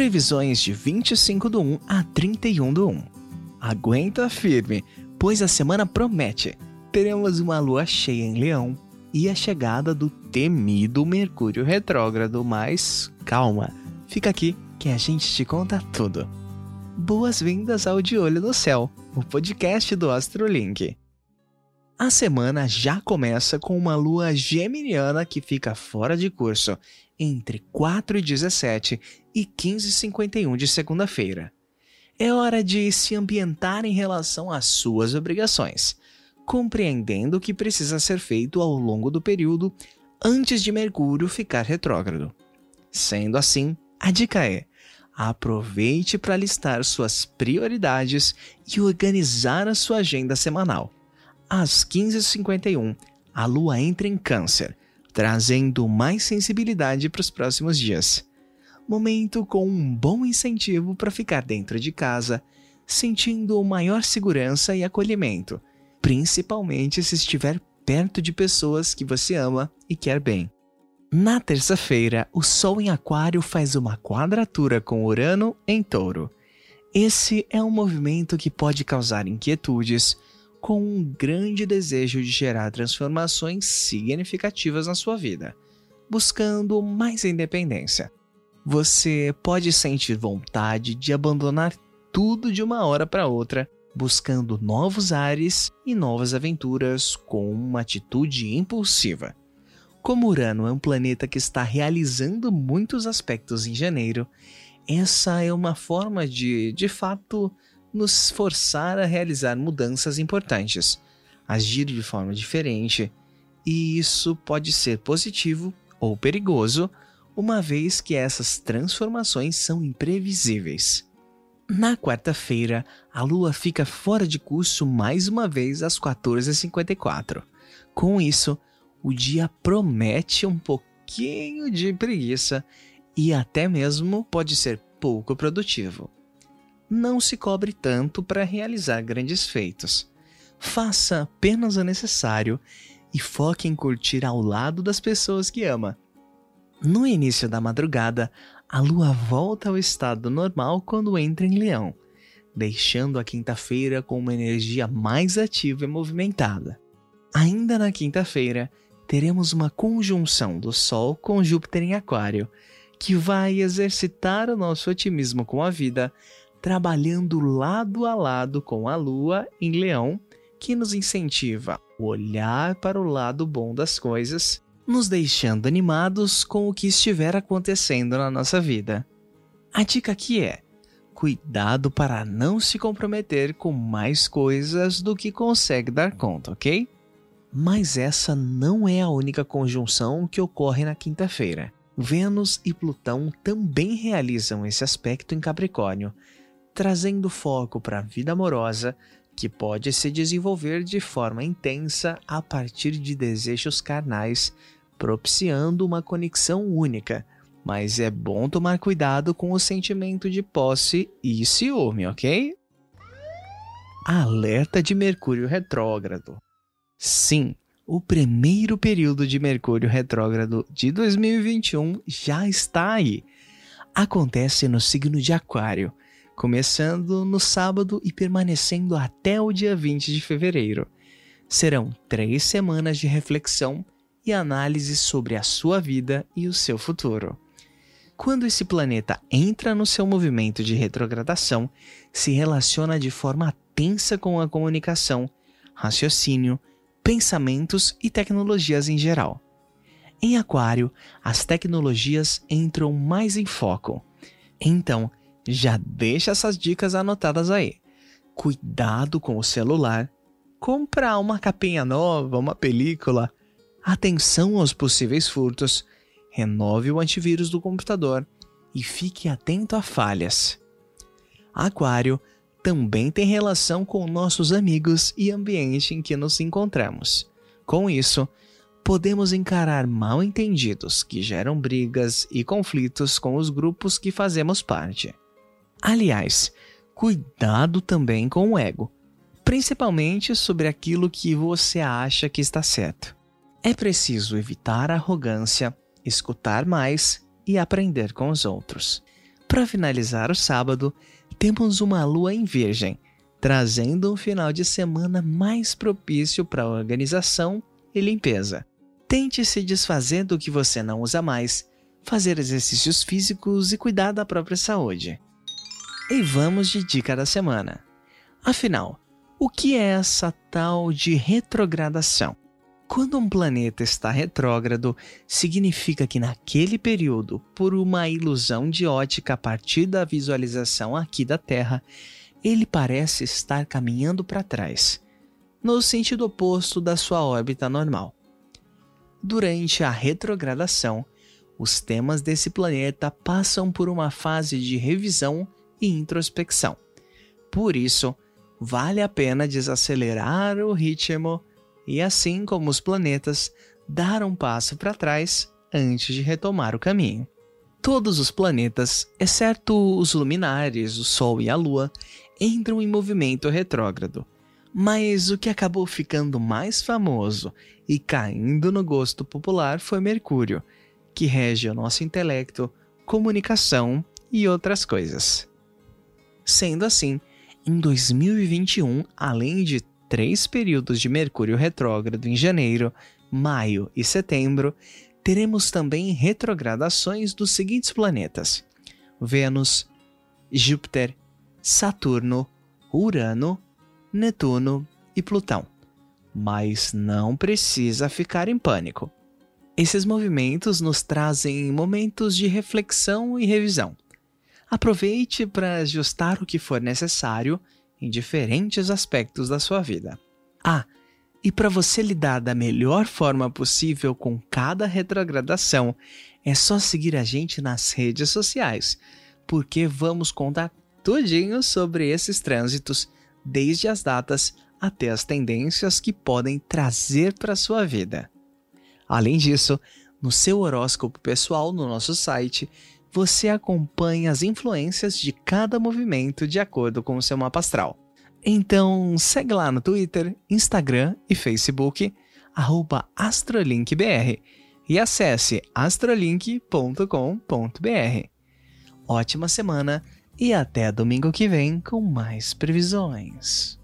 Previsões de 25 do 1 a 31 do 1. Aguenta firme, pois a semana promete. Teremos uma lua cheia em Leão e a chegada do temido Mercúrio retrógrado, mas calma, fica aqui que a gente te conta tudo. Boas-vindas ao De Olho no Céu, o podcast do Astrolink. A semana já começa com uma lua geminiana que fica fora de curso entre 4 e 17 e 15 e 51 de segunda-feira. É hora de se ambientar em relação às suas obrigações, compreendendo o que precisa ser feito ao longo do período antes de Mercúrio ficar retrógrado. Sendo assim, a dica é: aproveite para listar suas prioridades e organizar a sua agenda semanal às 15h51, a lua entra em Câncer, trazendo mais sensibilidade para os próximos dias. Momento com um bom incentivo para ficar dentro de casa, sentindo maior segurança e acolhimento, principalmente se estiver perto de pessoas que você ama e quer bem. Na terça-feira, o Sol em Aquário faz uma quadratura com Urano em Touro. Esse é um movimento que pode causar inquietudes, com um grande desejo de gerar transformações significativas na sua vida, buscando mais independência. Você pode sentir vontade de abandonar tudo de uma hora para outra, buscando novos ares e novas aventuras com uma atitude impulsiva. Como Urano é um planeta que está realizando muitos aspectos em janeiro, essa é uma forma de, de fato, nos forçar a realizar mudanças importantes, agir de forma diferente, e isso pode ser positivo ou perigoso, uma vez que essas transformações são imprevisíveis. Na quarta-feira, a Lua fica fora de curso mais uma vez às 14h54. Com isso, o dia promete um pouquinho de preguiça e até mesmo pode ser pouco produtivo não se cobre tanto para realizar grandes feitos. Faça apenas o necessário e foque em curtir ao lado das pessoas que ama. No início da madrugada, a lua volta ao estado normal quando entra em Leão, deixando a quinta-feira com uma energia mais ativa e movimentada. Ainda na quinta-feira, teremos uma conjunção do Sol com Júpiter em Aquário, que vai exercitar o nosso otimismo com a vida, trabalhando lado a lado com a Lua em Leão, que nos incentiva a olhar para o lado bom das coisas, nos deixando animados com o que estiver acontecendo na nossa vida. A dica aqui é: cuidado para não se comprometer com mais coisas do que consegue dar conta, ok? Mas essa não é a única conjunção que ocorre na quinta-feira. Vênus e Plutão também realizam esse aspecto em Capricórnio, trazendo foco para a vida amorosa, que pode se desenvolver de forma intensa a partir de desejos carnais, propiciando uma conexão única. Mas é bom tomar cuidado com o sentimento de posse e ciúme, ok? Alerta de Mercúrio retrógrado. Sim, o primeiro período de Mercúrio retrógrado de 2021 já está aí. Acontece no signo de Aquário começando no sábado e permanecendo até o dia 20 de fevereiro. Serão três semanas de reflexão e análise sobre a sua vida e o seu futuro. Quando esse planeta entra no seu movimento de retrogradação, se relaciona de forma tensa com a comunicação, raciocínio, pensamentos e tecnologias em geral. Em Aquário, as tecnologias entram mais em foco. Então, já deixa essas dicas anotadas aí. Cuidado com o celular. Comprar uma capinha nova, uma película. Atenção aos possíveis furtos. Renove o antivírus do computador e fique atento a falhas. Aquário também tem relação com nossos amigos e ambiente em que nos encontramos. Com isso, podemos encarar mal entendidos que geram brigas e conflitos com os grupos que fazemos parte. Aliás, cuidado também com o ego, principalmente sobre aquilo que você acha que está certo. É preciso evitar a arrogância, escutar mais e aprender com os outros. Para finalizar o sábado, temos uma lua em Virgem, trazendo um final de semana mais propício para organização e limpeza. Tente se desfazer do que você não usa mais, fazer exercícios físicos e cuidar da própria saúde. E vamos de dica da semana. Afinal, o que é essa tal de retrogradação? Quando um planeta está retrógrado, significa que naquele período, por uma ilusão de ótica a partir da visualização aqui da Terra, ele parece estar caminhando para trás, no sentido oposto da sua órbita normal. Durante a retrogradação, os temas desse planeta passam por uma fase de revisão e introspecção. Por isso, vale a pena desacelerar o ritmo e, assim como os planetas, dar um passo para trás antes de retomar o caminho. Todos os planetas, exceto os luminares, o Sol e a Lua, entram em movimento retrógrado. Mas o que acabou ficando mais famoso e caindo no gosto popular foi Mercúrio, que rege o nosso intelecto, comunicação e outras coisas. Sendo assim, em 2021, além de três períodos de Mercúrio retrógrado em janeiro, maio e setembro, teremos também retrogradações dos seguintes planetas: Vênus, Júpiter, Saturno, Urano, Netuno e Plutão. Mas não precisa ficar em pânico. Esses movimentos nos trazem momentos de reflexão e revisão. Aproveite para ajustar o que for necessário em diferentes aspectos da sua vida. Ah, e para você lidar da melhor forma possível com cada retrogradação, é só seguir a gente nas redes sociais, porque vamos contar tudinho sobre esses trânsitos, desde as datas até as tendências que podem trazer para sua vida. Além disso, no seu horóscopo pessoal no nosso site, você acompanha as influências de cada movimento de acordo com o seu mapa astral. Então, segue lá no Twitter, Instagram e Facebook, astrolinkbr e acesse astrolink.com.br. Ótima semana e até domingo que vem com mais previsões.